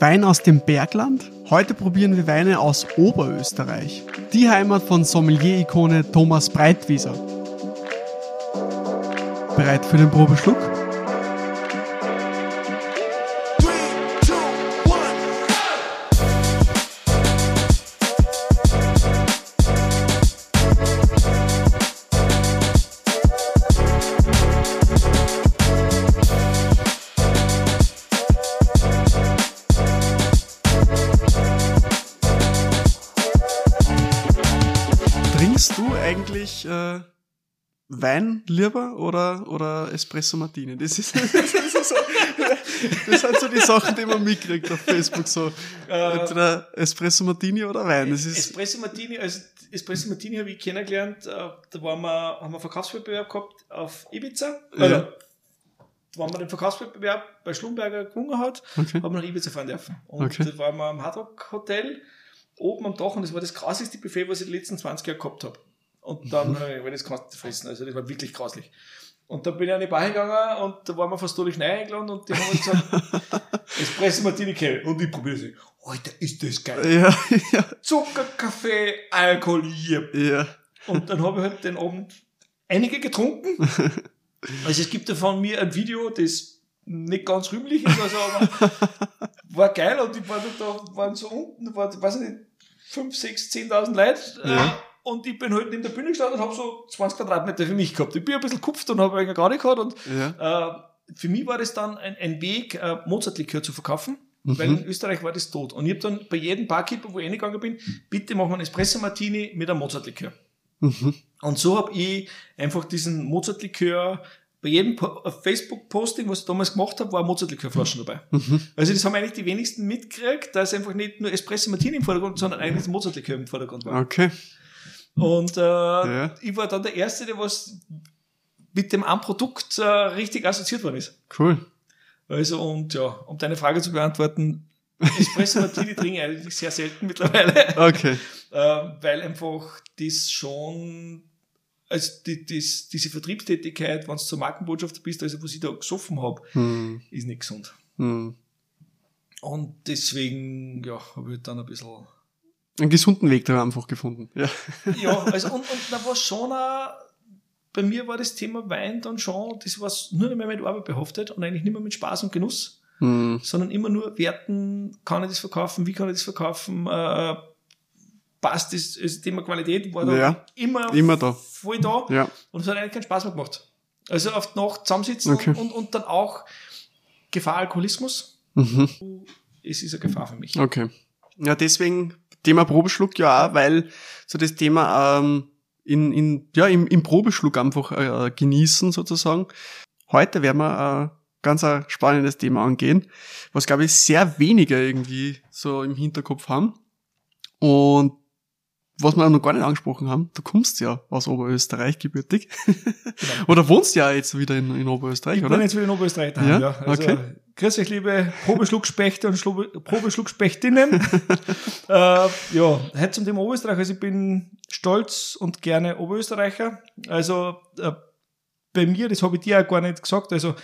Wein aus dem Bergland. Heute probieren wir Weine aus Oberösterreich. Die Heimat von Sommelier-Ikone Thomas Breitwieser. Bereit für den Probeschluck? Lieber oder, oder Espresso Martini? Das, ist, das, ist so, das sind so die Sachen, die man mitkriegt auf Facebook. So, entweder Espresso Martini oder Wein. Das ist, Espresso Martini, also Espresso Martini habe ich kennengelernt, äh, da waren wir, haben wir einen Verkaufswettbewerb gehabt auf Ibiza. Ja. Also, da waren wir den Verkaufswettbewerb bei Schlumberger gewonnen hat, Okay. haben wir nach Ibiza fahren dürfen. Und Okay. da waren wir am Hard Rock Hotel oben am Dach und das war das krassigste Buffet, was ich die letzten 20 Jahre gehabt habe. Und dann, mhm. weil das kannst du fressen, also das war wirklich grauslich. Und dann bin ich an die Bar hingegangen und da waren wir fast durch Schnee eingeladen und die haben uns gesagt, Espresso Martini Kell. Und ich probiere es. Alter, ist das geil. ja, ja, Zucker, Kaffee, Alkohol, yep. ja. Und dann habe ich halt den Abend einige getrunken. Also es gibt da von mir ein Video, das nicht ganz rühmlich ist, also aber war geil und ich war da, waren so unten, war, weiß ich nicht, 5, 6, 10.000 Leute. Ja. Äh, und ich bin halt in der Bühne gestanden und habe so 20 Quadratmeter für mich gehabt. Ich bin ein bisschen kupft und habe eigentlich gar nicht gehabt und ja. äh, für mich war das dann ein, ein Weg, äh, Mozartlikör zu verkaufen, Mhm. weil in Österreich war das tot. Und ich habe dann bei jedem Barkeeper, wo ich reingegangen bin, bitte mach mal einen Espresso Martini mit einem Mozartlikör. Mhm. Und so habe ich einfach diesen Mozartlikör bei jedem auf Facebook-Posting, was ich damals gemacht habe, war Mozartlikörflaschen dabei. Mhm. Also das haben eigentlich die wenigsten mitgekriegt, dass einfach nicht nur Espresso Martini im Vordergrund, sondern eigentlich Mozartlikör im Vordergrund war. Okay. Und äh, Ja. ich war dann der Erste, der was mit dem einen Produkt äh, richtig assoziiert worden ist. Cool. Also und ja, um deine Frage zu beantworten, Espresso Martini trinke ich eigentlich sehr selten mittlerweile, Okay. äh, weil einfach das schon, also die, das, diese Vertriebstätigkeit, wenn du zur Markenbotschafter bist, also was ich da gesoffen habe, Hm. ist nicht gesund. Hm. Und deswegen, ja, habe ich dann ein bisschen Einen gesunden Weg da einfach gefunden. Ja. ja, also und, und da war schon auch, bei mir war das Thema Wein dann schon, das war nur mehr mit Arbeit behaftet und eigentlich nicht mehr mit Spaß und Genuss, Hm. sondern immer nur Werten, kann ich das verkaufen, wie kann ich das verkaufen, äh, passt das, das Thema Qualität war da Ja, immer, immer da. voll da Ja. und es hat eigentlich keinen Spaß mehr gemacht. Also auf die Nacht zusammensitzen Okay. und, und, und dann auch Gefahr Alkoholismus, Mhm. es ist eine Gefahr für mich. Okay. Ja, deswegen Thema Probeschluck ja auch, weil so das Thema ähm, in, in, ja, im, im Probeschluck einfach äh, genießen sozusagen. Heute werden wir äh, ganz ein spannendes Thema angehen, was glaube ich sehr wenige irgendwie so im Hinterkopf haben. Und was wir noch gar nicht angesprochen haben, du kommst ja aus Oberösterreich gebürtig. oder wohnst ja jetzt wieder in, in Oberösterreich, Ich oder? bin jetzt wieder in Oberösterreich daheim, Ja? ja. Also, Okay. Grüß euch, liebe Probeschluckspechte und Schlu- Probeschluckspechtinnen. äh, ja, heute zum Thema Oberösterreich. Also ich bin stolz und gerne Oberösterreicher. Also äh, bei mir, das habe ich dir auch gar nicht gesagt, also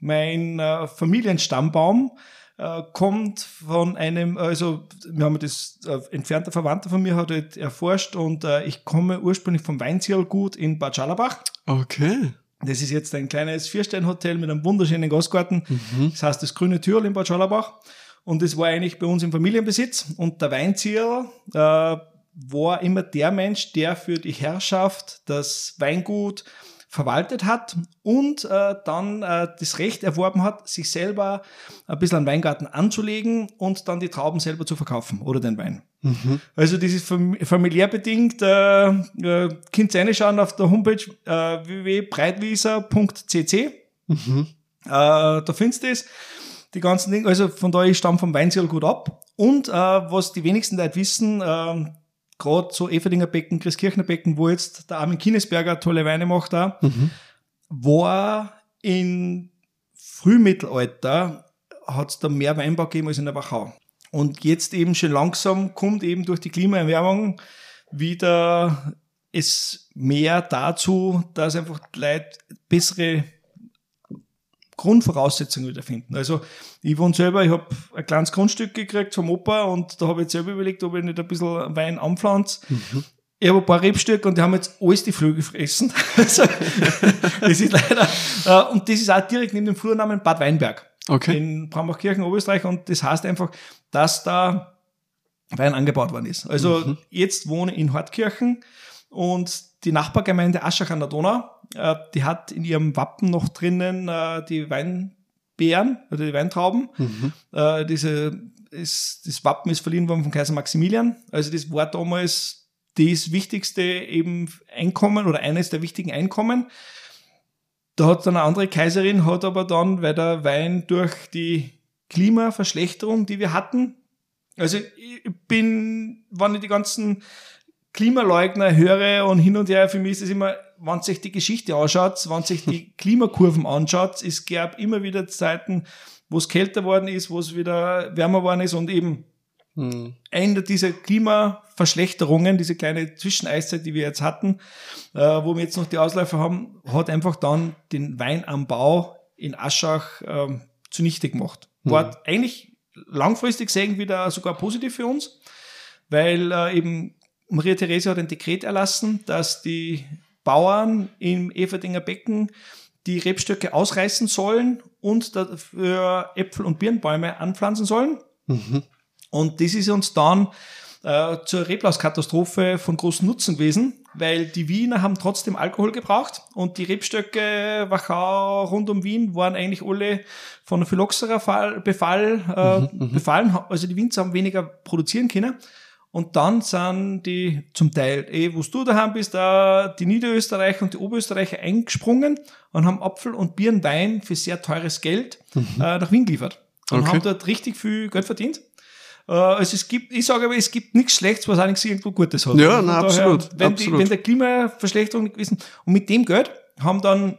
mein äh, Familienstammbaum äh, kommt von einem, also wir haben das äh, entfernter Verwandter von mir hat halt erforscht und äh, ich komme ursprünglich vom Weinzierlgut in Bad Schallerbach. Okay. Das ist jetzt ein kleines Viersteinhotel mit einem wunderschönen Gastgarten. Mhm. Das heißt das Grüne Türl in Bad Schallerbach. Und das war eigentlich bei uns im Familienbesitz. Und der Weinzieher äh, war immer der Mensch, der für die Herrschaft das Weingut verwaltet hat und äh, dann äh, das Recht erworben hat, sich selber ein bisschen einen Weingarten anzulegen und dann die Trauben selber zu verkaufen oder den Wein. Mhm. Also das ist fam familiär bedingt. Äh, äh, könnt reinschauen auf der Homepage äh, www.breitwieser.cc. Mhm. Äh, da findest du das. Die ganzen Dinge, also von daher, ich stamme vom Weinziel gut ab. Und äh, was die wenigsten Leute wissen, äh, gerade so Everdinger Becken, Christkirchner Becken, wo jetzt der Armin Kinesberger tolle Weine macht, da, Mhm. war in Frühmittelalter hat es da mehr Weinbau gegeben als in der Wachau. Und jetzt eben schon langsam kommt eben durch die Klimaerwärmung wieder es mehr dazu, dass einfach Leute bessere Grundvoraussetzungen wieder finden. Also ich wohne selber, ich habe ein kleines Grundstück gekriegt vom Opa und da habe ich jetzt selber überlegt, ob ich nicht ein bisschen Wein anpflanze. Mhm. Ich habe ein paar Rebstöcke und die haben jetzt alles die Flügel gefressen. also, das ist leider, äh, und das ist auch direkt neben dem Flurnamen Bad Weinberg. Okay. In Brambachkirchen, Oberösterreich. Und das heißt einfach, dass da Wein angebaut worden ist. Also mhm. jetzt wohne ich in Hortkirchen und die Nachbargemeinde Aschach an der Donau, äh, die hat in ihrem Wappen noch drinnen äh, die Weinbeeren oder die Weintrauben. Mhm. Äh, diese, ist, das Wappen ist verliehen worden von Kaiser Maximilian. Also das war damals das wichtigste eben Einkommen oder eines der wichtigen Einkommen. Da hat dann eine andere Kaiserin, hat aber dann, weil der Wein durch die Klimaverschlechterung, die wir hatten, also ich bin, wenn ich die ganzen Klimaleugner höre und hin und her, für mich ist es immer, wenn sich die Geschichte anschaut, wenn sich die Klimakurven anschaut, es gab immer wieder Zeiten, wo es kälter worden ist, wo es wieder wärmer worden ist und eben hm. eine dieser Klimaverschlechterungen, diese kleine Zwischeneiszeit, die wir jetzt hatten, äh, wo wir jetzt noch die Ausläufer haben, hat einfach dann den Weinanbau in Aschach äh, zunichte gemacht. War hm. eigentlich langfristig sehen wieder sogar positiv für uns, weil äh, eben Maria Therese hat ein Dekret erlassen, dass die Bauern im Everdinger Becken die Rebstöcke ausreißen sollen und dafür Äpfel und Birnbäume anpflanzen sollen. Mhm. Und das ist uns dann äh, zur Reblauskatastrophe von großem Nutzen gewesen, weil die Wiener haben trotzdem Alkohol gebraucht und die Rebstöcke Wachau rund um Wien waren eigentlich alle von Phylloxera Befall äh, mhm, mhm, befallen. Also die Winzer haben weniger produzieren können. Und dann sind die zum Teil, eh, wo du daheim bist, da die Niederösterreicher und die Oberösterreicher eingesprungen und haben Apfel und Birnwein für sehr teures Geld mhm. äh, nach Wien geliefert. Und okay. haben dort richtig viel Geld verdient. Äh, also es gibt, ich sage aber, es gibt nichts Schlechtes, was eigentlich irgendwo Gutes hat. Ja, na, absolut. wenn, absolut. Die, wenn der Klimaverschlechterung nicht gewesen, und mit dem Geld haben dann,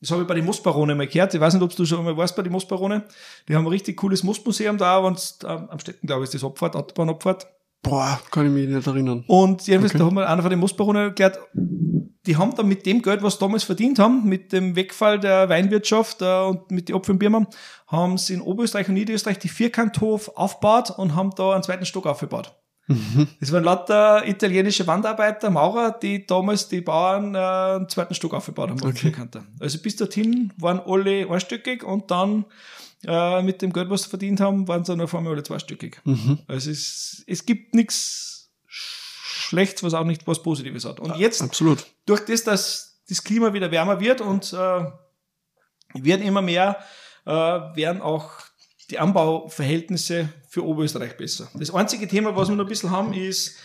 das habe ich bei den Moosbarone mal gehört, ich weiß nicht, ob du schon mal warst bei den Moosbarone, die haben ein richtig cooles Moosmuseum da, wenn es am Städten, glaube ich, ist das Abfahrt, Autobahnabfahrt. Boah, kann ich mich nicht erinnern. Und jedenfalls, okay. da haben wir einer von den Moosbaronen erklärt, die haben dann mit dem Geld, was sie damals verdient haben, mit dem Wegfall der Weinwirtschaft äh, und mit den Birma, haben sie in Oberösterreich und Niederösterreich die Vierkanthof aufgebaut und haben da einen zweiten Stock aufgebaut. Mhm. Das waren lauter italienische Wandarbeiter, Maurer, die damals die Bauern äh, einen zweiten Stock aufgebaut haben. Okay. Also bis dorthin waren alle einstöckig und dann äh, mit dem Geld, was sie verdient haben, waren sie dann auf einmal alle zweistöckig. Mhm. Also es, es gibt nichts Schlechtes, was auch nicht was Positives hat. Und jetzt, Absolut. durch das, dass das Klima wieder wärmer wird und äh, werden immer mehr, äh, werden auch die Anbauverhältnisse für Oberösterreich besser. Das einzige Thema, was wir noch ein bisschen haben, ist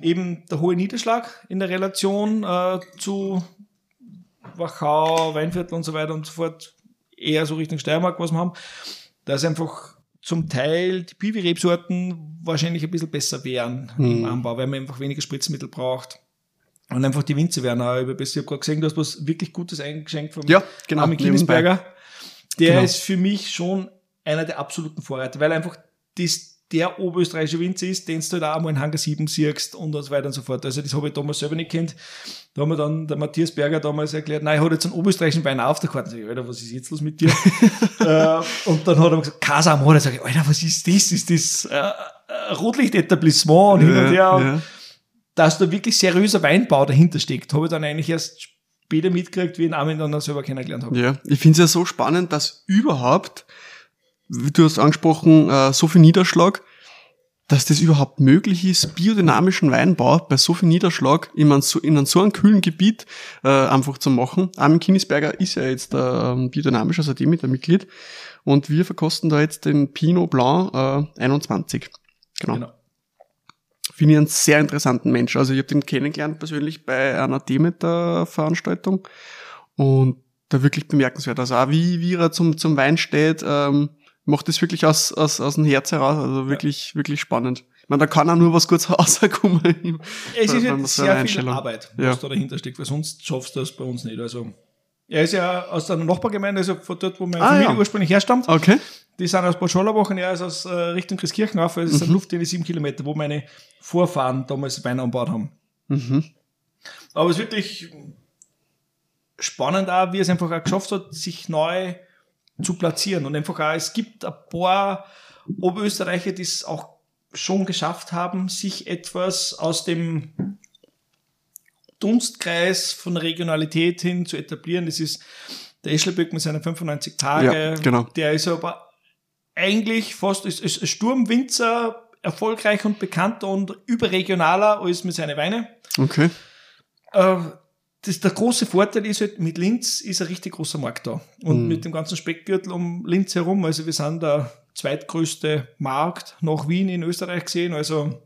eben der hohe Niederschlag in der Relation äh, zu Wachau, Weinviertel und so weiter und so fort eher so Richtung Steiermark, was wir haben, dass einfach zum Teil die Piwi-Rebsorten wahrscheinlich ein bisschen besser wären mhm. im Anbau, weil man einfach weniger Spritzmittel braucht. Und einfach die Winze werden auch besser. Ich habe gerade gesehen, du hast was wirklich Gutes eingeschenkt vom ja, genau, Armin Kindesberger. Der genau. ist für mich schon einer der absoluten Vorreiter, weil einfach das der oberösterreichische Winzer ist, den du halt auch einmal in Hangar 7 siehst und so weiter und so fort. Also das habe ich damals selber nicht kennt. Da haben wir dann der Matthias Berger damals erklärt, nein, er hat jetzt einen oberösterreichischen Wein auf der Karte. Sag ich, Alter, was ist jetzt los mit dir? äh, und dann hat er gesagt, Kasam, oder sag ich, Alter, was ist das? Ist das äh, Rotlichtetablissement und hin und her? Ja. Dass da wirklich seriöser Weinbau dahinter steckt, habe ich dann eigentlich erst später mitgekriegt, wie ich ihn Armin dann selber kennengelernt habe. Ja, ich finde es ja so spannend, dass überhaupt du hast angesprochen, äh, so viel Niederschlag, dass das überhaupt möglich ist, biodynamischen Weinbau bei so viel Niederschlag in, einem so, in einem so einem kühlen Gebiet äh, einfach zu machen. Armin Kinnisberger ist ja jetzt äh, biodynamisch, also Demeter-Mitglied. Und wir verkosten da jetzt den Pinot Blanc äh, 21. Genau. genau. Finde ich einen sehr interessanten Mensch. Also ich habe den kennengelernt persönlich bei einer Demeter-Veranstaltung und da wirklich bemerkenswert. Also auch wie, wie er zum, zum Wein steht, ähm, macht das wirklich aus, aus, aus dem Herz heraus, also wirklich, ja. wirklich spannend. Ich meine, da kann auch nur was kurz rauskommen. Es ist jetzt sehr viel Arbeit, was ja. da dahinter steckt, weil sonst schaffst du das bei uns nicht. Also, er ist ja aus der Nachbargemeinde, also von dort, wo meine ah, Familie ja. ursprünglich herstammt. Okay. Die sind aus Bad Schollerbach und er ist aus äh, Richtung Christkirchen auf, also es mhm. Luft in sieben Kilometer, wo meine Vorfahren damals Wein anbaut haben. Mhm. Aber es ist wirklich spannend auch, wie es einfach auch geschafft hat, sich neu zu platzieren. Und einfach auch, es gibt ein paar Oberösterreicher, die es auch schon geschafft haben, sich etwas aus dem Dunstkreis von Regionalität hin zu etablieren. Das ist der Eschleböck mit seinen 95 Tage. Ja, genau. Der ist aber eigentlich fast ist, ist Sturmwinzer, erfolgreich und bekannter und überregionaler als mit seinen Weine. Okay. Äh, das, der große Vorteil ist halt, mit Linz ist ein richtig großer Markt da. Und Mhm. mit dem ganzen Speckgürtel um Linz herum, also wir sind der zweitgrößte Markt nach Wien in Österreich gesehen, also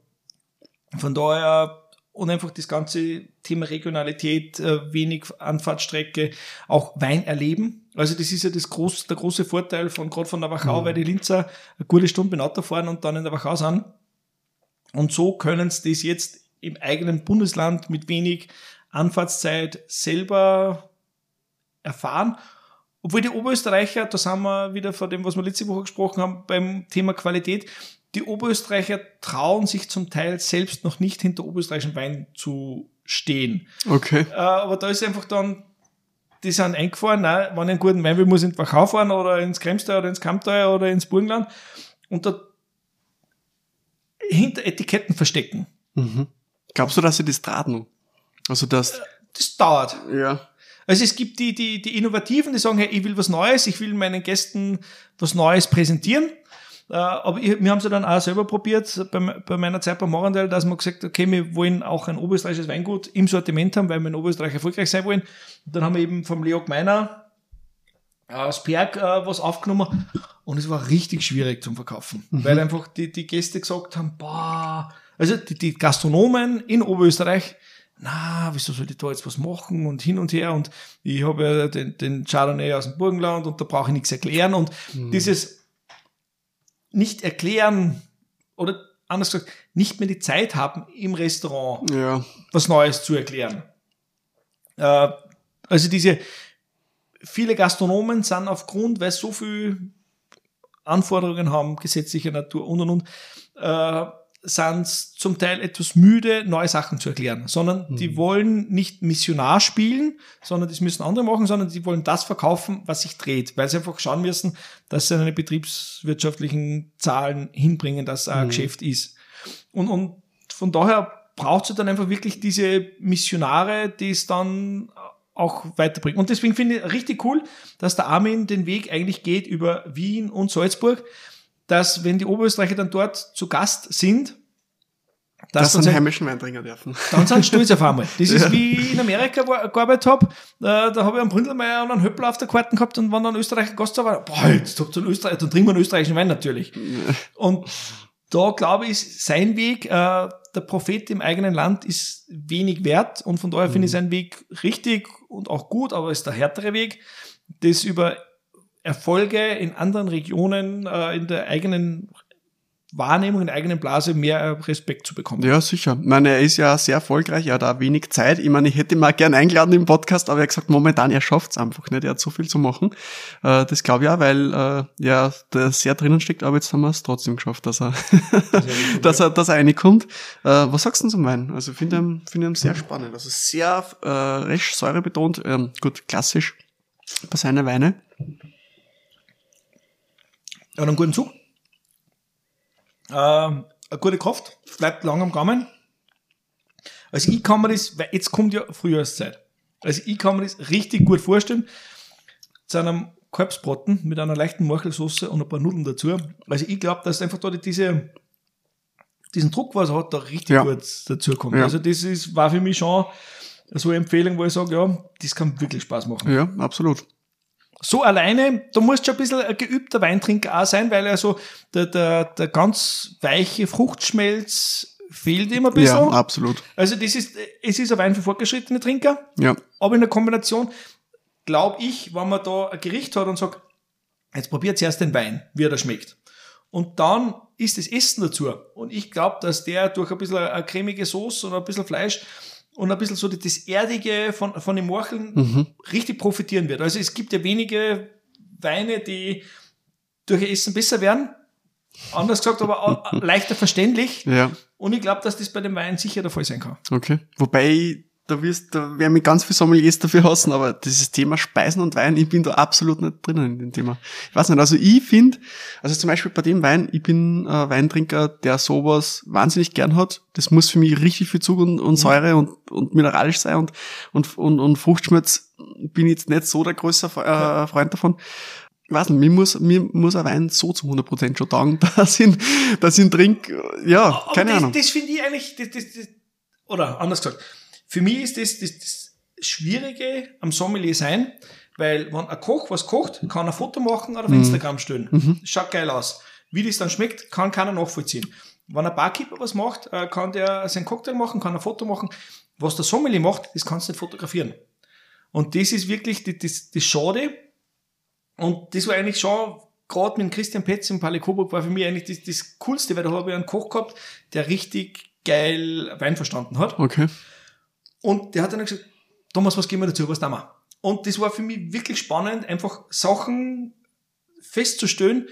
von daher und einfach das ganze Thema Regionalität, äh, wenig Anfahrtstrecke, auch Wein erleben. Also das ist ja das groß, der große Vorteil von gerade von der Wachau, Mhm. weil die Linzer eine gute Stunde mit Auto fahren und dann in der Wachau sind. Und so können sie das jetzt im eigenen Bundesland mit wenig Anfahrtszeit selber erfahren. Obwohl die Oberösterreicher, da sind wir wieder vor dem, was wir letzte Woche gesprochen haben, beim Thema Qualität, die Oberösterreicher trauen sich zum Teil selbst noch nicht hinter oberösterreichischen Wein zu stehen. Okay. Äh, aber da ist einfach dann, die sind eingefahren, nein, wenn ich einen guten Wein will, muss ich in Wachau fahren oder ins Kremstal oder ins Kamptal oder ins Burgenland und da hinter Etiketten verstecken. Mhm. Glaubst du, dass sie das tragen? Also das, Das dauert. ja. Also es gibt die, die, die Innovativen, die sagen, hey, ich will was Neues, ich will meinen Gästen was Neues präsentieren. Äh, aber wir haben es ja dann auch selber probiert bei, meiner Zeit bei Morandell, dass wir gesagt okay, wir wollen auch ein oberösterreichisches Weingut im Sortiment haben, weil wir in Oberösterreich erfolgreich sein wollen. Und dann haben wir eben vom Leo Gmeiner aus Berg äh, was aufgenommen und es war richtig schwierig zum Verkaufen, weil einfach die, die Gäste gesagt haben, boah, also die, die Gastronomen in Oberösterreich, na, wieso soll ich da jetzt was machen und hin und her und ich habe ja den, den Chardonnay aus dem Burgenland und da brauche ich nichts erklären und dieses nicht erklären oder anders gesagt, nicht mehr die Zeit haben im Restaurant Ja. was Neues zu erklären. Äh, also diese viele Gastronomen sind aufgrund, weil so viel Anforderungen haben, gesetzlicher Natur und und und, äh, sind zum Teil etwas müde, neue Sachen zu erklären, sondern die wollen nicht Missionar spielen, sondern das müssen andere machen, sondern die wollen das verkaufen, was sich dreht, weil sie einfach schauen müssen, dass sie eine betriebswirtschaftlichen Zahlen hinbringen, dass ein Geschäft ist. Und, und von daher braucht es dann einfach wirklich diese Missionare, die es dann auch weiterbringen. Und deswegen finde ich richtig cool, dass der Armin den Weg eigentlich geht über Wien und Salzburg, dass wenn die Oberösterreicher dann dort zu Gast sind, Dass sie dann einen heimischen Wein trinken dürfen. dann sind sie stolz auf einmal. Das ist wie in Amerika, wo ich gearbeitet habe. Äh, da habe ich einen Bründelmeier und einen Höppler auf der Karten gehabt und wenn dann ein Österreicher Gast da war, boah, jetzt habt ihr einen Österreicher, dann trinken wir einen österreichischen Wein natürlich. Und da glaube ich, ist sein Weg, äh, der Prophet im eigenen Land ist wenig wert und von daher finde ich seinen Weg richtig und auch gut, aber ist der härtere Weg, das über Erfolge in anderen Regionen, äh, in der eigenen Wahrnehmung, in der eigenen Blase mehr Respekt zu bekommen. Ja, sicher. Ich meine, er ist ja sehr erfolgreich, er hat auch wenig Zeit. Ich meine, ich hätte ihn mal gern eingeladen im Podcast, aber er hat gesagt, momentan, er schafft's einfach nicht. Er hat so viel zu machen. Äh, das glaube ich auch, weil äh, ja, der sehr drinnen steckt, aber jetzt haben wir es trotzdem geschafft, dass er, dass er, dass er reinkommt. Äh, was sagst du zum Wein? Also, finde ihn, finde ihn sehr spannend. Also, sehr äh, recht säurebetont, ähm, gut, klassisch bei seinen Weine. Er hat einen guten Zug. Äh, eine gute Kraft, bleibt lang am Gaumen. Also ich kann mir das, weil jetzt kommt ja Frühjahrszeit. Also ich kann mir das richtig gut vorstellen. Zu einem Kalbsbraten mit einer leichten Morchelsauce und ein paar Nudeln dazu. Also ich glaube, dass einfach da diese, diesen Druck, was er hat, da richtig Ja. gut dazu kommt. Ja. Also das ist, war für mich schon so eine Empfehlung, wo ich sage, ja, das kann wirklich Spaß machen. Ja, absolut. So alleine, da musst du schon ein bisschen ein geübter Weintrinker auch sein, weil also der, der, der ganz weiche Fruchtschmelz fehlt ihm ein bisschen. Ja, absolut. also das ist, es ist ein Wein für fortgeschrittene Trinker, Ja. aber in der Kombination glaube ich, wenn man da ein Gericht hat und sagt, jetzt probiert zuerst den Wein, wie er da schmeckt. Und dann ist das Essen dazu. Und ich glaube, dass der durch ein bisschen eine cremige Soße und ein bisschen Fleisch und ein bisschen so das Erdige von, von den Morcheln Mhm. richtig profitieren wird. Also es gibt ja wenige Weine, die durch ihr Essen besser werden. Anders gesagt, aber auch leichter verständlich. Ja. Und ich glaube, dass das bei dem Wein sicher der Fall sein kann. Okay. Wobei da wirst, da werden mich ganz viele Sommeliers dafür hassen, aber dieses Thema Speisen und Wein, ich bin da absolut nicht drinnen in dem Thema. Ich weiß nicht, also ich finde, also zum Beispiel bei dem Wein, ich bin äh, Weintrinker, der sowas wahnsinnig gern hat. Das muss für mich richtig viel Zug und, und Säure und, und mineralisch sein und, und, und, und Fruchtschmerz bin ich jetzt nicht so der größte äh, Freund davon. Ich weiß nicht, mir muss, mir muss ein Wein so zu 100% schon taugen, dass ich, dass ihn trinke, ja, Aber keine das, Ahnung. Das finde ich eigentlich, das, das, das, oder anders gesagt, für mich ist das, das, das Schwierige am Sommelier sein, weil wenn ein Koch was kocht, kann er ein Foto machen oder auf Instagram stellen. Schaut geil aus. Wie das dann schmeckt, kann keiner nachvollziehen. Wenn ein Barkeeper was macht, äh, kann der seinen Cocktail machen, kann ein Foto machen. Was der Sommelier macht, das kannst du nicht fotografieren. Und das ist wirklich das, das, das Schade. Und das war eigentlich schon, gerade mit Christian Petz im Palais Coburg, war für mich eigentlich das, das Coolste, weil da habe ich einen Koch gehabt, der richtig geil Wein verstanden hat. Okay. Und der hat dann gesagt, Thomas, was gehen wir dazu, was tun wir? Und das war für mich wirklich spannend, einfach Sachen festzustellen,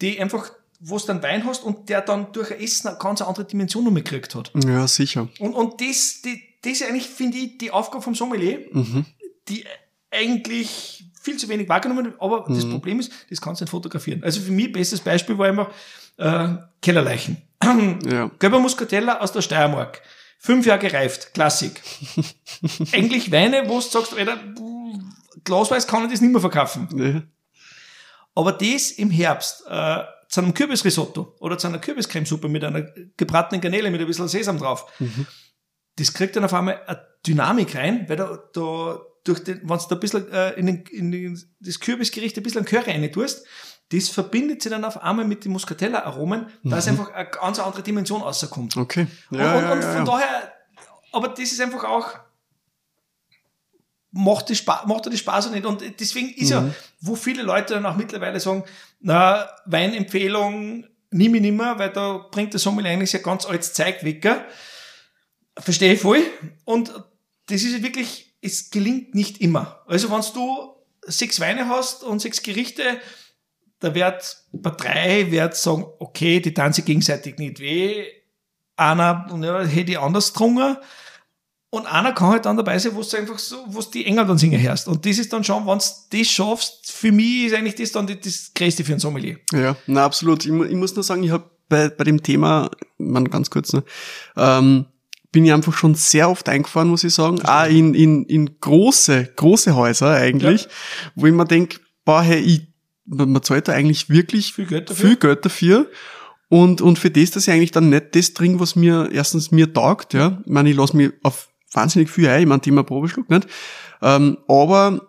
die einfach, wo du dann Wein hast und der dann durch ein Essen eine ganz andere Dimension noch mitgekriegt hat. Ja, sicher. Und, und das, die, das ist eigentlich, finde ich, die Aufgabe vom Sommelier, Mhm. die eigentlich viel zu wenig wahrgenommen wird, aber das Problem ist, das kannst du nicht fotografieren. Also für mich, bestes Beispiel war immer äh, Kellerleichen. Ja. Gelber Muscatella aus der Steiermark. Fünf Jahre gereift, Klassik. Eigentlich Weine, wo du sagst, Alter, Glasweiß kann ich das nicht mehr verkaufen. Ja. Aber das im Herbst äh, zu einem Kürbisrisotto oder zu einer Kürbiscremesuppe mit einer gebratenen Garnele mit ein bisschen Sesam drauf, das kriegt dann auf einmal eine Dynamik rein, weil da, da durch den, wenn du da ein bisschen äh, in, den, in den, das Kürbisgericht ein bisschen Curry rein tust, das verbindet sich dann auf einmal mit den Muscatella-Aromen, dass einfach eine ganz andere Dimension rauskommt. Okay. Und, Ja, und, ja, und ja, von ja. daher, aber das ist einfach auch, macht, die Spaß, macht die Spaß auch nicht. Und deswegen ist Mhm. ja, wo viele Leute dann auch mittlerweile sagen, na, Weinempfehlung, nimm ich nimmer, weil da bringt der Sommelier eigentlich ein ganz altes Zeug weg. Verstehe ich voll. Und das ist wirklich, es gelingt nicht immer. Also wenn du sechs Weine hast und sechs Gerichte, da wird bei drei wird sagen, okay, die tun sich gegenseitig nicht weh. Einer ja, hätte ich anders getrunken. Und einer kann halt dann dabei sein, wo du einfach so, wo du die Engel dann singen hörst. Und das ist dann schon, wenn du das schaffst, für mich ist eigentlich das dann die- das Größte für einen Sommelier. Ja, na absolut. Ich, ich muss nur sagen, ich habe bei, bei dem Thema, man ganz kurz, ne, ähm, bin ich einfach schon sehr oft eingefahren, muss ich sagen. Auch in, in, in große, große Häuser eigentlich, wo ich mir denk, boah, hey, ich, man zahlt da eigentlich wirklich Viel Geld dafür. viel Geld dafür. Und, und für das, dass ich eigentlich dann nicht das trinke, was mir erstens mir taugt, ja. Ich meine, ich lasse mich auf wahnsinnig viel ein, ich meine, Thema Probeschluck nicht. Ähm, aber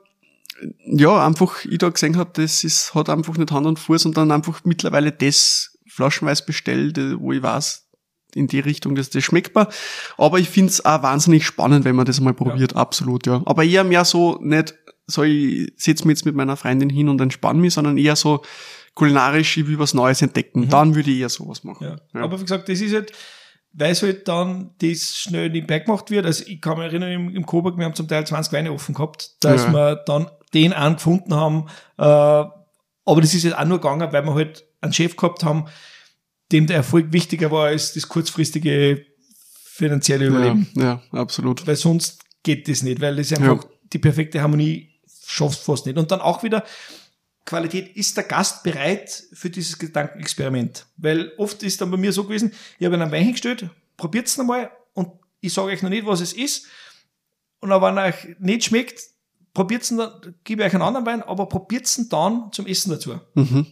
ja, einfach, ich da gesehen habe, das ist, hat einfach nicht Hand und Fuß und dann einfach mittlerweile das flaschenweise bestellt, wo ich weiß, in die Richtung, das, das schmeckt mir. Aber ich find's auch wahnsinnig spannend, wenn man das mal probiert, absolut, ja. Aber eher mehr so nicht, so ich setz mich jetzt mit meiner Freundin hin und entspann mich, sondern eher so kulinarisch, ich will was Neues entdecken. Dann würde ich eher sowas machen. Ja. Ja. Aber wie gesagt, das ist halt, weil es halt dann das schnell nebenbei gemacht wird. Also ich kann mich erinnern, im, im Coburg, wir haben zum Teil 20 Weine offen gehabt, dass Ja. wir dann den angefunden haben. Äh, aber das ist jetzt auch nur gegangen, weil wir halt einen Chef gehabt haben, dem der Erfolg wichtiger war als das kurzfristige finanzielle Überleben. Ja, ja, absolut. Weil sonst geht das nicht, weil das einfach Ja. die perfekte Harmonie schafft fast nicht. Und dann auch wieder Qualität, ist der Gast bereit für dieses Gedankenexperiment? Weil oft ist dann bei mir so gewesen, ich habe einen Wein hingestellt, probiert's einmal und ich sage euch noch nicht, was es ist. Und dann, wenn euch nicht schmeckt, probiert's ihn dann, gebe ich euch einen anderen Wein, aber probiert's ihn dann zum Essen dazu. Mhm.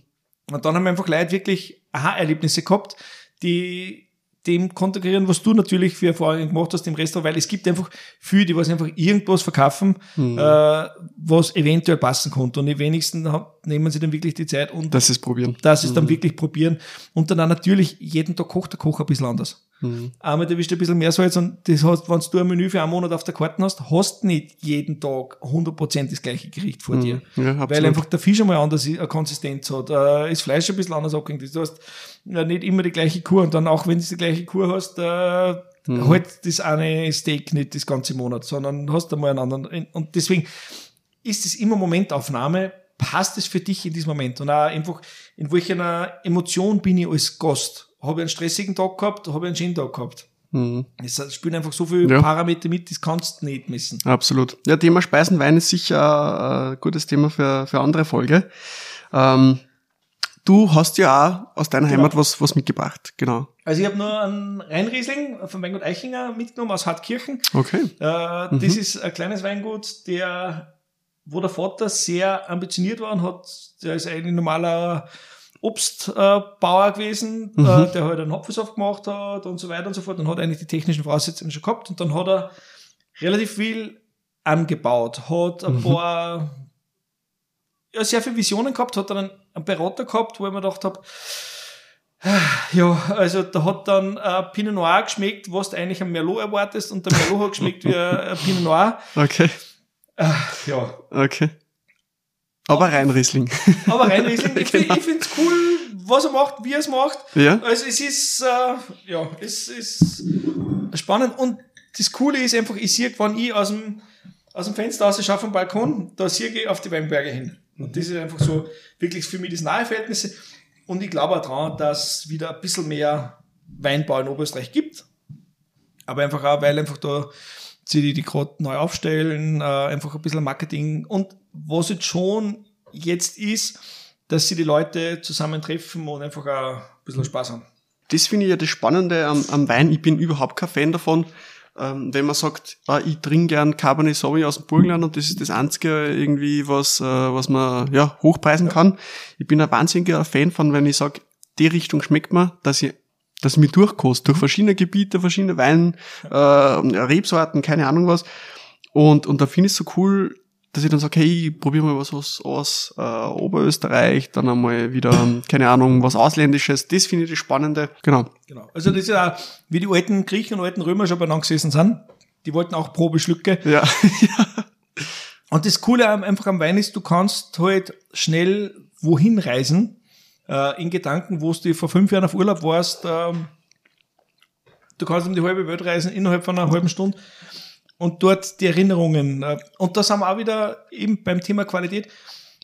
Und dann haben einfach Leute wirklich Aha-Erlebnisse gehabt, die dem konterkarieren, was du natürlich für Erfahrungen gemacht hast im Restaurant, weil es gibt einfach viele, die was einfach irgendwas verkaufen, Mhm. äh, was eventuell passen konnte. Und die wenigsten haben- nehmen sich dann wirklich die Zeit und Das ist probieren. das ist dann wirklich probieren. Und dann auch natürlich, jeden Tag kocht der Koch ein bisschen anders. Mhm. Einmal erwischt ein bisschen mehr Salz und das hast, wenn du ein Menü für einen Monat auf der Karte hast, hast nicht jeden Tag 100% das gleiche Gericht vor dir. Ja. Weil einfach der Fisch einmal anders ist, eine Konsistenz hat, äh, das Fleisch ein bisschen anders abgehängt ist. Du hast äh, nicht immer die gleiche Kur und dann auch wenn du die gleiche Kur hast, äh, Mhm. halt das eine Steak nicht das ganze Monat, sondern hast einmal einen anderen. Und deswegen ist es immer Momentaufnahme, passt es für dich in diesem Moment? Und auch einfach, in welcher Emotion bin ich als Gast? Habe ich einen stressigen Tag gehabt, habe ich einen schönen Tag gehabt? Mhm. Es spielen einfach so viele ja. Parameter mit, das kannst du nicht messen. Absolut. Ja, Thema Speisenwein ist sicher ein gutes Thema für, für andere Folge. Ähm, du hast ja auch aus deiner genau. Heimat was, was mitgebracht, genau. Also ich habe nur einen Rheinriesling von Weingut Eichinger mitgenommen aus Hartkirchen. Okay. Äh, mhm. Das ist ein kleines Weingut, der, wo der Vater sehr ambitioniert war und hat, der ist eigentlich normaler Obstbauer äh, gewesen, mhm. äh, der halt einen Hopfensaft gemacht hat und so weiter und so fort und hat eigentlich die technischen Voraussetzungen schon gehabt und dann hat er relativ viel angebaut, hat ein mhm. paar, ja, sehr viele Visionen gehabt, hat dann einen, Berater gehabt, wo ich mir gedacht habe, ja, also da hat dann äh, Pinot Noir geschmeckt, was du eigentlich am Merlot erwartest und der Merlot hat geschmeckt wie ein Pinot Noir. Okay. Äh, ja. Okay. Aber rein Riesling. Aber rein Riesling. Ich, genau. ich finde es cool, was er macht, wie er es macht. Ja. Also es ist, äh, ja, es ist spannend. Und das Coole ist einfach, ich sehe, wenn ich aus dem, aus dem Fenster aus schaue vom Balkon, da sehe ich auf die Weinberge hin. Und das ist einfach so wirklich für mich das nahe Verhältnis. Und ich glaube auch daran, dass es wieder ein bisschen mehr Weinbau in Oberösterreich gibt. Aber einfach auch, weil einfach da sie die, die gerade neu aufstellen, äh, einfach ein bisschen Marketing. Und was jetzt schon jetzt ist, dass sie die Leute zusammentreffen und einfach auch ein bisschen Spaß haben. Das finde ich ja das Spannende am, am Wein. Ich bin überhaupt kein Fan davon, ähm, wenn man sagt, ah, ich trinke gern Cabernet Sauvignon aus dem Burgenland und das ist das einzige irgendwie, was, äh, was man ja, hochpreisen ja. kann. Ich bin ein wahnsinniger Fan von, wenn ich sage, die Richtung schmeckt mir, dass ich dass ich mich durchkost, durch verschiedene Gebiete, verschiedene Wein, äh, Rebsorten, keine Ahnung was. Und, und da finde ich es so cool, dass ich dann sage, hey, ich probiere mal was aus, aus äh, Oberösterreich, dann einmal wieder, keine Ahnung, was Ausländisches. Das finde ich das Spannende. Genau. genau. Also das ist ja wie die alten Griechen und alten Römer schon beieinander gesessen sind. Die wollten auch Probeschlücke. Ja. und das Coole einfach am Wein ist, du kannst halt schnell wohin reisen, äh, in Gedanken, wo du vor fünf Jahren auf Urlaub warst. Ähm, du kannst um die halbe Welt reisen innerhalb von einer halben Stunde und dort die Erinnerungen. Äh, und da sind wir auch wieder eben beim Thema Qualität.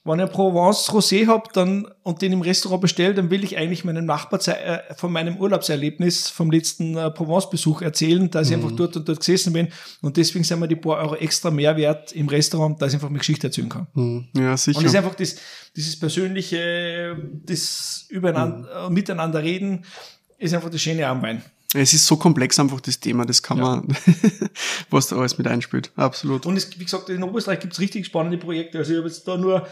Wenn ich Provence Rosé habe dann, und den im Restaurant bestelle, dann will ich eigentlich meinem Nachbar äh, von meinem Urlaubserlebnis vom letzten äh, Provence-Besuch erzählen, dass ich mhm. einfach dort und dort gesessen bin. Und deswegen sind mir die paar Euro extra Mehrwert im Restaurant, dass ich einfach eine Geschichte erzählen kann. Mhm. Ja, sicher. Und das ist einfach das, dieses persönliche, das übereinander, mhm. miteinander reden, ist einfach das Schöne am Wein. Es ist so komplex einfach das Thema, das kann ja. man, was da alles mit einspielt. Absolut. Und es, wie gesagt, in Oberösterreich gibt es richtig spannende Projekte. Also ich habe jetzt da nur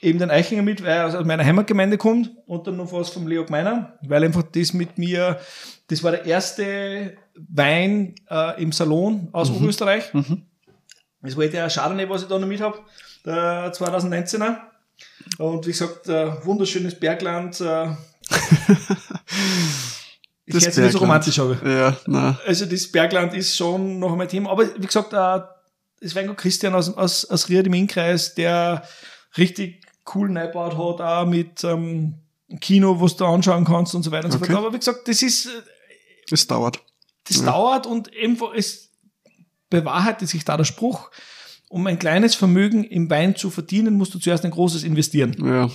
eben den Eichinger mit, weil er aus meiner Heimatgemeinde kommt und dann noch was vom Leo Gmeiner, weil einfach das mit mir, das war der erste Wein äh, im Salon aus mhm. Oberösterreich. Mhm. Das war der Chardonnay, was ich da noch mit habe, der 2019er. Und wie gesagt, äh, wunderschönes Bergland. Äh, das hätte nicht so romantisch habe. Ja, na. Also das Bergland ist schon noch einmal Thema. Aber wie gesagt, äh, es war Christian aus, aus, aus Ried im Innkreis, der richtig cool neibaut hat, auch mit ähm, Kino, was du anschauen kannst und so weiter und okay. so fort. Aber wie gesagt, das ist. Es äh, dauert. Das ja. dauert und einfach, es bewahrheitet sich da der Spruch, um ein kleines Vermögen im Wein zu verdienen, musst du zuerst ein großes investieren. Ja.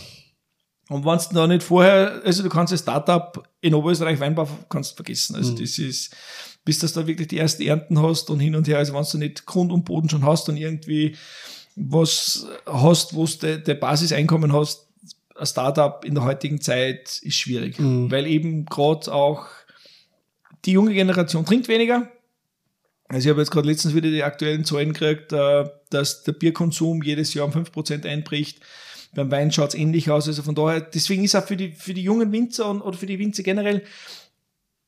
Und wenn du da nicht vorher, also du kannst ein Startup in Oberösterreich Weinbau kannst vergessen. Also mhm. das ist, bis du da wirklich die ersten Ernten hast und hin und her, also wenn du nicht Grund und Boden schon hast und irgendwie was hast, wo du der Basiseinkommen hast, ein Startup in der heutigen Zeit ist schwierig, mhm. weil eben gerade auch die junge Generation trinkt weniger. Also ich habe jetzt gerade letztens wieder die aktuellen Zahlen gekriegt, äh, dass der Bierkonsum jedes Jahr um 5% einbricht beim Wein schaut es ähnlich aus. Also von daher, deswegen ist auch für die, für die jungen Winzer und, oder für die Winzer generell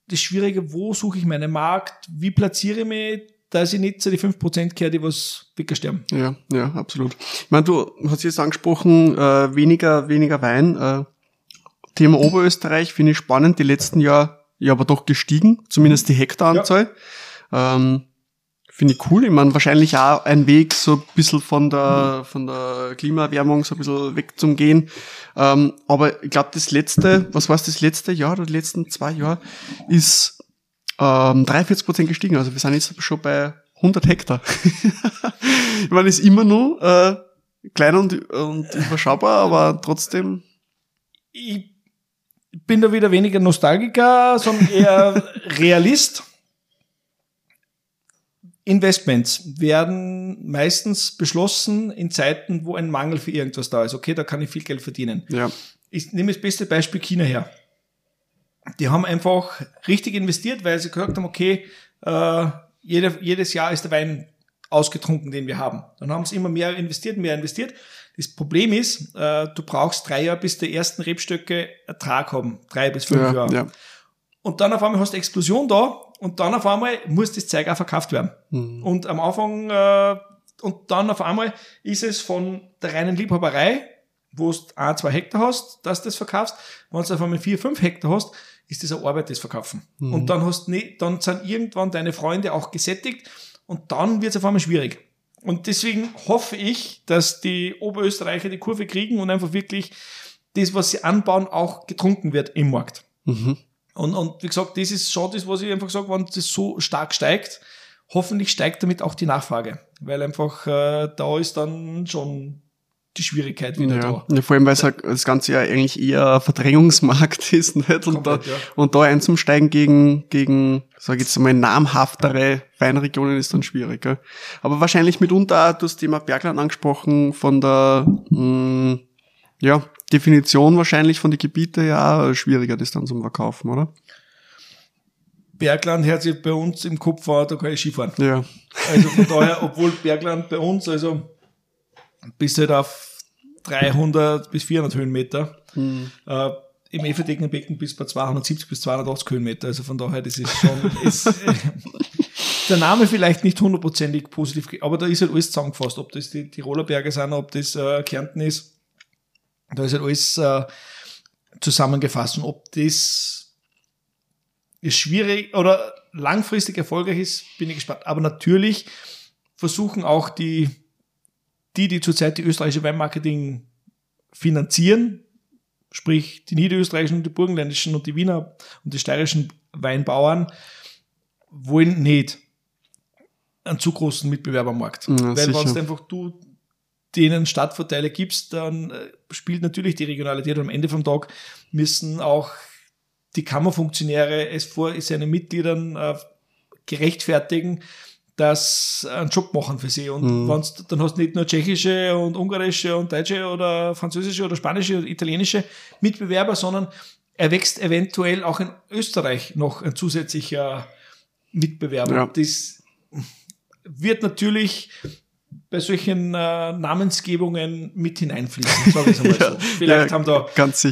das Schwierige, wo suche ich meinen Markt, wie platziere ich mich, dass ich nicht zu die 5% kehre, die was wegsterben. Ja, ja, absolut. Ich meine, du hast jetzt angesprochen, äh, weniger, weniger Wein. Äh, Thema Oberösterreich finde ich spannend, die letzten Jahre ja aber doch gestiegen, zumindest die Hektaranzahl. Ja. Ähm, Finde ich cool. Ich meine, wahrscheinlich auch ein Weg, so ein bisschen von der, von der Klimaerwärmung so ein bisschen wegzugehen. Ähm, aber ich glaube, das letzte, was war es, das letzte Jahr oder die letzten zwei Jahre, ist ähm, 43 Prozent gestiegen. Also wir sind jetzt schon bei 100 Hektar. ich meine, ist immer nur äh, klein und, und überschaubar, aber trotzdem. Ich bin da wieder weniger Nostalgiker, sondern eher Realist. Investments werden meistens beschlossen in Zeiten, wo ein Mangel für irgendwas da ist. Okay, da kann ich viel Geld verdienen. Ja. Ich nehme das beste Beispiel China her. Die haben einfach richtig investiert, weil sie gesagt haben, okay, äh, jede, jedes Jahr ist der Wein ausgetrunken, den wir haben. Dann haben sie immer mehr investiert, mehr investiert. Das Problem ist, äh, du brauchst drei Jahre, bis die ersten Rebstöcke Ertrag haben. Drei bis fünf ja, Jahre. Ja. Und dann auf einmal hast du Explosion da und dann auf einmal muss das Zeug auch verkauft werden. Mhm. Und am Anfang, äh, und dann auf einmal ist es von der reinen Liebhaberei, wo du ein, zwei Hektar hast, dass du das verkaufst. Wenn du auf einmal vier, fünf Hektar hast, ist das eine Arbeit, das Verkaufen. Mhm. Und dann hast nicht, dann sind irgendwann deine Freunde auch gesättigt und dann wird es auf einmal schwierig. Und deswegen hoffe ich, dass die Oberösterreicher die Kurve kriegen und einfach wirklich das, was sie anbauen, auch getrunken wird im Markt. Mhm. Und, und wie gesagt, das ist schon das, was ich einfach sage, wenn das so stark steigt, hoffentlich steigt damit auch die Nachfrage. Weil einfach äh, da ist dann schon die Schwierigkeit wieder Ja. da. ja, vor allem, weil es halt das Ganze ja eigentlich eher Verdrängungsmarkt ist, nicht? Und da, Komplett, ja. und da einzusteigen gegen, gegen, sag ich jetzt mal, namhaftere Weinregionen ist dann schwierig, gell? Aber wahrscheinlich mitunter auch das Thema Bergland angesprochen, von der, mh, ja, Definition wahrscheinlich von den Gebieten ja auch schwieriger, das dann zum Verkaufen, oder? Bergland hört sich bei uns im Kopf an, da kann ich Skifahren. Ja. Also von daher, obwohl Bergland bei uns, also bis halt auf 300 bis 400 Höhenmeter, Hm. äh, im Everdeckner Becken bis bei 270 bis 280 Höhenmeter. Also von daher, das ist schon, ist, äh, der Name vielleicht nicht hundertprozentig positiv, aber da ist halt alles zusammengefasst, ob das die Tiroler Berge sind, ob das äh, Kärnten ist, da ist halt alles äh, zusammengefasst und ob das ist schwierig oder langfristig erfolgreich ist, bin ich gespannt. Aber natürlich versuchen auch die, die, die zurzeit die österreichische Weinmarketing finanzieren, sprich die niederösterreichischen und die burgenländischen und die Wiener und die steirischen Weinbauern, wollen nicht einen zu großen Mitbewerbermarkt. Ja, Weil wenn du einfach du denen Stadtvorteile gibst, dann äh, spielt natürlich die Regionalität und am Ende vom Tag müssen auch die Kammerfunktionäre es vor seinen Mitgliedern äh, gerechtfertigen, dass sie einen Job machen für sie. Und Mhm. dann hast du nicht nur tschechische und ungarische und deutsche oder französische oder spanische oder italienische Mitbewerber, sondern er wächst eventuell auch in Österreich noch ein zusätzlicher Mitbewerber. Ja. Das wird natürlich bei solchen äh, Namensgebungen mit hineinfließen, sage ich einmal so. Vielleicht ja, haben da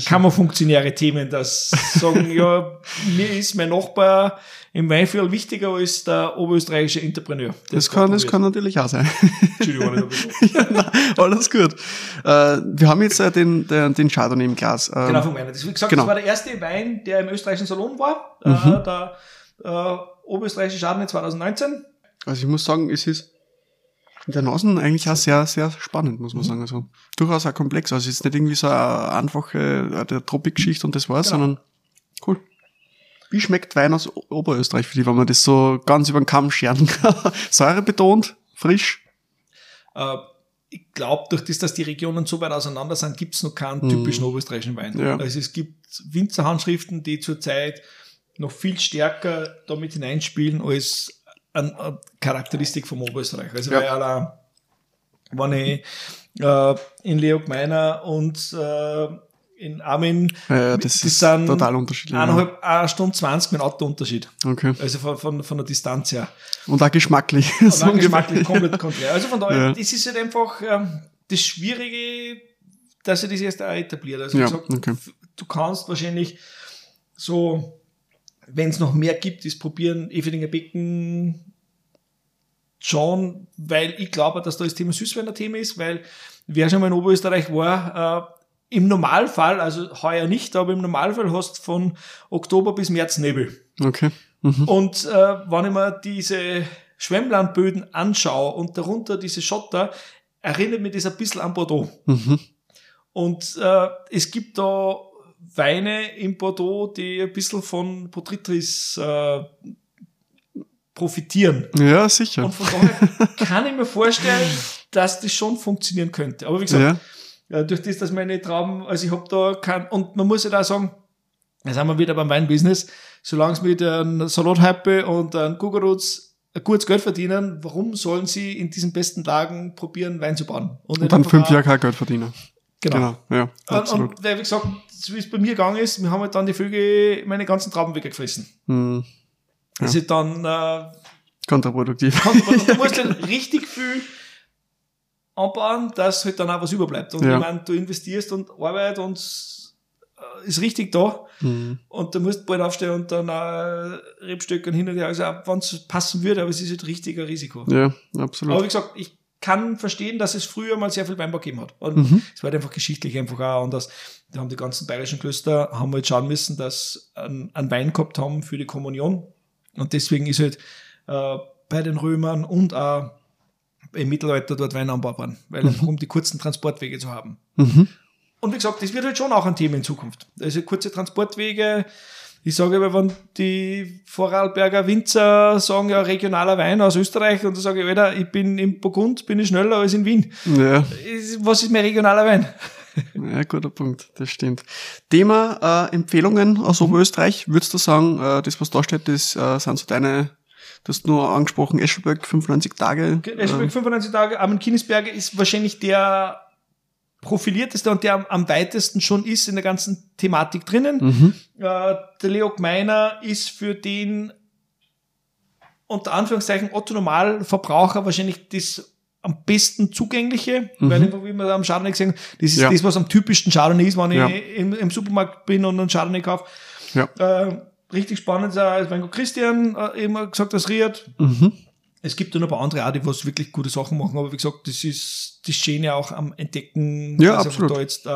kammerfunktionäre Themen, das sagen, ja, mir ist mein Nachbar im Weinviertel wichtiger als der oberösterreichische Entrepreneur. Das kann, das kann natürlich auch sein. Entschuldigung, ja, na, alles gut. Äh, wir haben jetzt äh, den, den, den Chardonnay im Glas. Ähm, Genau, von meiner. Das, wie gesagt, Genau. das war der erste Wein, der im österreichischen Salon war. Mhm. Äh, der äh, oberösterreichische Chardonnay 2019. Also ich muss sagen, es ist der Nasen eigentlich auch sehr, sehr spannend, muss man Mhm. sagen. Also durchaus auch komplex. Also es ist nicht irgendwie so eine einfache äh, der Tropikgeschichte und das war's, Genau. sondern cool. Wie schmeckt Wein aus Oberösterreich für dich, wenn man das so ganz über den Kamm scheren kann? Säure betont, frisch. Äh, ich glaube, durch das, dass die Regionen so weit auseinander sind, gibt es noch keinen Mhm. typischen oberösterreichischen Wein. Ja. Also es gibt Winzerhandschriften, die zurzeit noch viel stärker damit hineinspielen als eine, eine Charakteristik vom Oberösterreich. Also Ja. weil allein, wenn ich äh, in Leo Gmeiner und äh, in Armin Äh, das, Das ist sind total unterschiedlich. eineinhalb eine Stunde 20 mit Autounterschied. Okay. Also von, von, von der Distanz her. Und auch geschmacklich. Und So ungefähr. geschmacklich komplett konträr. Also von daher, Ja. das ist halt einfach ähm, das Schwierige, dass sich das erst auch etabliert. Also Ja, gesagt, okay. du kannst wahrscheinlich so, wenn es noch mehr gibt, ist probieren, Efelinger Becken schon, weil ich glaube, dass da das Thema Süßwein ein Thema ist, weil wer schon mal in Oberösterreich war, äh, im Normalfall, also heuer nicht, aber im Normalfall hast du von Oktober bis März Nebel. Okay. Mhm. Und äh, wenn ich mir diese Schwemmlandböden anschaue und darunter diese Schotter, erinnert mich das ein bisschen an Bordeaux. Mhm. Und äh, es gibt da Weine in Bordeaux, die ein bisschen von Botrytis äh, profitieren. Ja, sicher. Und von daher kann ich mir vorstellen, dass das schon funktionieren könnte. Aber wie gesagt, Ja. äh, durch das, dass meine Trauben, also ich habe da kein, und man muss ja da sagen, da sind wir wieder beim Weinbusiness, solange es mit einem Salathype und einem Gugarutz gutes Geld verdienen, warum sollen sie in diesen besten Lagen probieren, Wein zu bauen? Und, nicht dann fünf Jahre kein Geld verdienen. Genau. ja, Und, absolut. und wie gesagt, so wie es bei mir gegangen ist, wir haben halt dann die Vögel meine ganzen Trauben weggefressen. Hm, Das ist dann, äh, kontraproduktiv. und du musst halt richtig viel anbauen, dass halt dann auch was überbleibt. Und Ja. ich meine, du investierst und Arbeit und äh, ist richtig da. Hm, Und du musst bald aufstehen und dann äh, Rebstöckern hin und her. Also wenn es passen würde, aber es ist halt richtig ein Risiko. ja, Aber absolut. wie gesagt, ich kann verstehen, dass es früher mal sehr viel Weinbau gegeben hat. Und Mhm. es war halt einfach geschichtlich einfach auch anders. Da haben die ganzen bayerischen Klöster, haben halt schauen müssen, dass einen, einen Wein gehabt haben für die Kommunion. Und deswegen ist halt äh, bei den Römern und auch im Mittelalter dort Wein angebaut worden. Weil einfach um die kurzen Transportwege zu haben. Mhm. Und wie gesagt, das wird halt schon auch ein Thema in Zukunft. Also kurze Transportwege. Ich sage aber, wenn die Vorarlberger Winzer sagen, ja, regionaler Wein aus Österreich, und dann sage ich, Alter, ich bin in Burgund, bin ich schneller als in Wien. Ja, Was ist mein regionaler Wein? ja, guter Punkt, das stimmt. Thema äh, Empfehlungen aus Oberösterreich, würdest du sagen, äh, das, was da steht, das äh, sind so deine, du hast nur angesprochen, Eschelberg, 95 Tage. Eschenberg ähm, 95 Tage, Armin Kinnisberger ist wahrscheinlich der profilierteste und der am, am weitesten schon ist in der ganzen Thematik drinnen. mhm. Äh, der Leo Gmeiner ist für den unter Anführungszeichen Otto Normalverbraucher wahrscheinlich das am besten zugängliche, weil einfach, wie wir am Chardonnay gesehen haben, das ist Mhm. Ja. das, was am typischsten Chardonnay ist, wenn Ja. ich im, im Supermarkt bin und einen Chardonnay kaufe. Ja. Äh, richtig spannend ist auch, mein Gott Christian äh, immer gesagt, das Riad. Mhm. Es gibt dann ein paar andere auch, die was wirklich gute Sachen machen, aber wie gesagt, das ist das Schöne auch am Entdecken. Ja, dass absolut. Da jetzt, äh,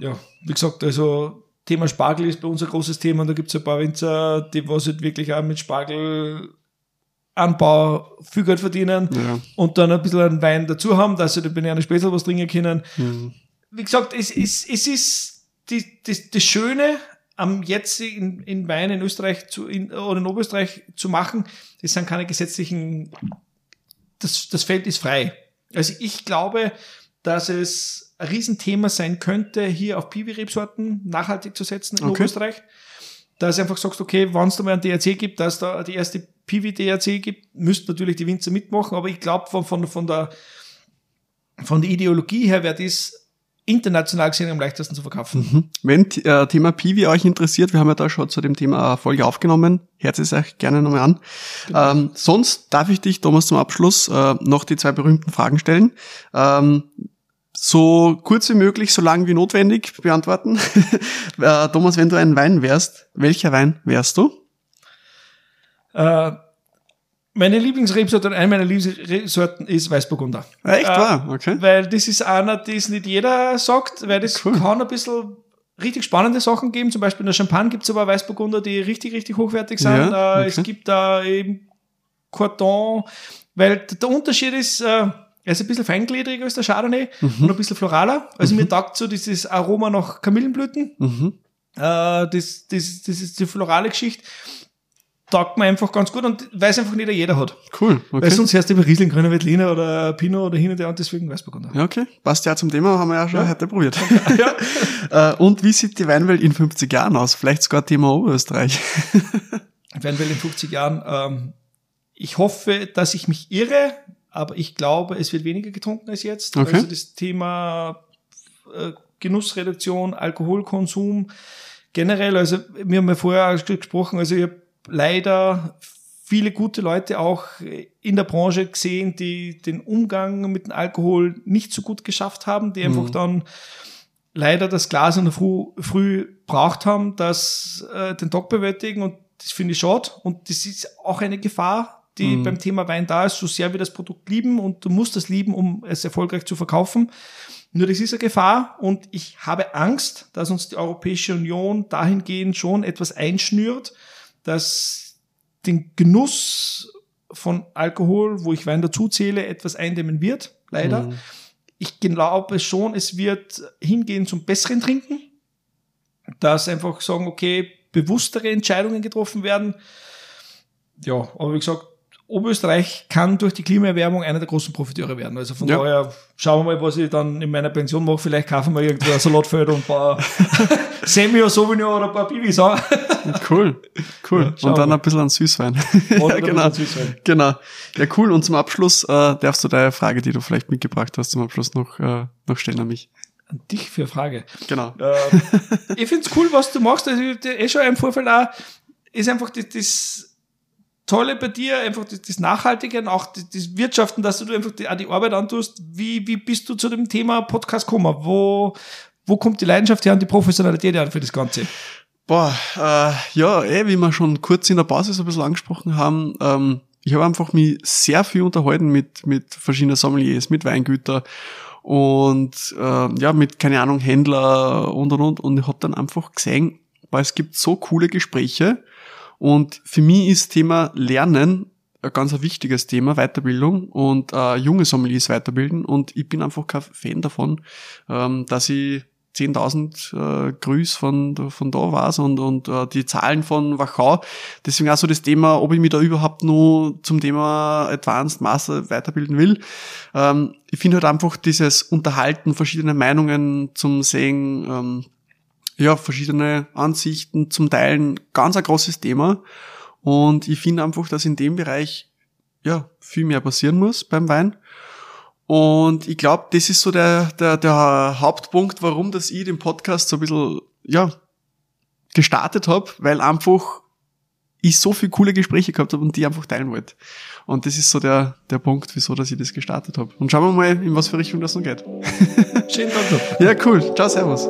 ja, wie gesagt, also Thema Spargel ist bei uns ein großes Thema und da gibt es ein paar Winzer, die was halt wirklich auch mit Spargelanbau viel Geld verdienen Ja. und dann ein bisschen einen Wein dazu haben, dass sie da bei einer Spätzle was trinken können. Mhm. Wie gesagt, es, es, es ist die, das, das Schöne am jetzt in, in Wein in Österreich zu, in, oder in Oberösterreich zu machen, das sind keine gesetzlichen, das, das Feld ist frei. Also ich glaube, dass es ein Riesenthema sein könnte, hier auf Piwi-Rebsorten nachhaltig zu setzen in Okay. Oberösterreich. Dass du einfach sagst, okay, wenn es da mal einen DRC gibt, dass da die erste Piwi-DRC gibt, müssten natürlich die Winzer mitmachen, aber ich glaube, von, von, von, der, von der Ideologie her wäre das international gesehen am leichtesten zu verkaufen. Mhm. Wenn äh, Thema Piwi euch interessiert, wir haben ja da schon zu dem Thema eine Folge aufgenommen, hört es euch gerne nochmal an. Ähm, sonst darf ich dich, Thomas, zum Abschluss äh, noch die zwei berühmten Fragen stellen. Ähm, so kurz wie möglich, so lang wie notwendig beantworten. äh, Thomas, wenn du ein Wein wärst, welcher Wein wärst du? Äh, meine Lieblingsrebsorte, eine meiner Lieblingsrebsorten ist Weißburgunder. Echt Äh, wahr? Okay. Weil das ist einer, das nicht jeder sagt, weil das Cool. kann ein bisschen richtig spannende Sachen geben. Zum Beispiel in der Champagne gibt es aber Weißburgunder, die richtig, richtig hochwertig sind. Ja, Äh, okay. Es gibt da eben Cordon, weil der Unterschied ist, äh, er ist ein bisschen feingliedriger als der Chardonnay Mhm. und ein bisschen floraler. Also mir taugt so dieses Aroma nach Kamillenblüten. Mhm. Äh, das, das, das ist die florale Geschichte. Taugt mir einfach ganz gut und weiß einfach nicht jeder hat. Cool. Weil Okay. sonst hörst du über Riesling, Grüner Veltliner oder Pinot oder hin und her und deswegen Weißburgunder. Ja, okay. Passt ja zum Thema, haben wir ja schon Ja. heute probiert. Ja. äh, und wie sieht die Weinwelt in 50 Jahren aus? Vielleicht sogar Thema Oberösterreich. wir in 50 Jahren. Ähm, ich hoffe, dass ich mich irre, aber ich glaube, es wird weniger getrunken als jetzt. Okay. Also das Thema äh, Genussreduktion, Alkoholkonsum generell, also wir haben ja vorher auch gesprochen, also ich habe leider viele gute Leute auch in der Branche gesehen, die den Umgang mit dem Alkohol nicht so gut geschafft haben, die einfach Mhm. dann leider das Glas in der Früh, früh braucht haben, das äh, den Tag bewältigen und das finde ich schade und das ist auch eine Gefahr, die Mhm. beim Thema Wein da ist, so sehr wir das Produkt lieben und du musst das lieben, um es erfolgreich zu verkaufen. Nur das ist eine Gefahr und ich habe Angst, dass uns die Europäische Union dahingehend schon etwas einschnürt, dass den Genuss von Alkohol, wo ich Wein dazu zähle, etwas eindämmen wird, leider. Mhm. Ich glaube schon, es wird hingehen zum besseren Trinken, dass einfach sagen, okay, bewusstere Entscheidungen getroffen werden. Ja, aber wie gesagt, Oberösterreich kann durch die Klimaerwärmung einer der großen Profiteure werden. Also von Ja. daher schauen wir mal, was ich dann in meiner Pension mache. Vielleicht kaufen wir irgendwo ein Salatfeld und ein paar Semio, Sauvignon oder ein paar Bibis. Cool, cool. Ja, und dann wir. ein bisschen an Süßwein. Ja, genau. Süßwein. Genau. Ja, cool. Und zum Abschluss äh, darfst du deine Frage, die du vielleicht mitgebracht hast, zum Abschluss noch, äh, noch stellen an mich. An dich für eine Frage. Genau. Äh, ich find's cool, was du machst. Also, ich- eh schon im Vorfeld auch, ist einfach das, das Tolle bei dir, einfach das, das Nachhaltige und auch das, das Wirtschaften, dass du einfach die, auch die Arbeit antust. Wie, wie bist du zu dem Thema Podcast gekommen? Wo, wo kommt die Leidenschaft her und die Professionalität her für das Ganze? Boah, äh, ja, eh, wie wir schon kurz in der so ein bisschen angesprochen haben, ähm, ich habe einfach mich sehr viel unterhalten mit, mit verschiedenen Sommeliers, mit Weingüter und äh, ja, mit, keine Ahnung, Händler und und und und ich habe dann einfach gesehen, weil es gibt so coole Gespräche und für mich ist Thema Lernen ein ganz wichtiges Thema, Weiterbildung und äh, junge Sommeliers weiterbilden und ich bin einfach kein Fan davon, ähm, dass ich 10.000 äh, Grüß von, von da war's und, und äh, die Zahlen von Wachau. Deswegen auch so das Thema, ob ich mich da überhaupt nur zum Thema Advanced Master weiterbilden will. Ähm, ich finde halt einfach dieses Unterhalten, verschiedene Meinungen zum Sehen, ähm, ja, verschiedene Ansichten zum Teilen, ganz ein großes Thema. Und ich finde einfach, dass in dem Bereich ja viel mehr passieren muss beim Wein. Und ich glaube, das ist so der, der, der Hauptpunkt, warum dass ich den Podcast so ein bisschen, ja, gestartet habe, weil einfach ich so viele coole Gespräche gehabt habe und die einfach teilen wollte. Und das ist so der, der Punkt, wieso dass ich das gestartet habe. Und schauen wir mal, in was für Richtung das noch geht. Schönen Tag noch. Ja, cool. Ciao, servus.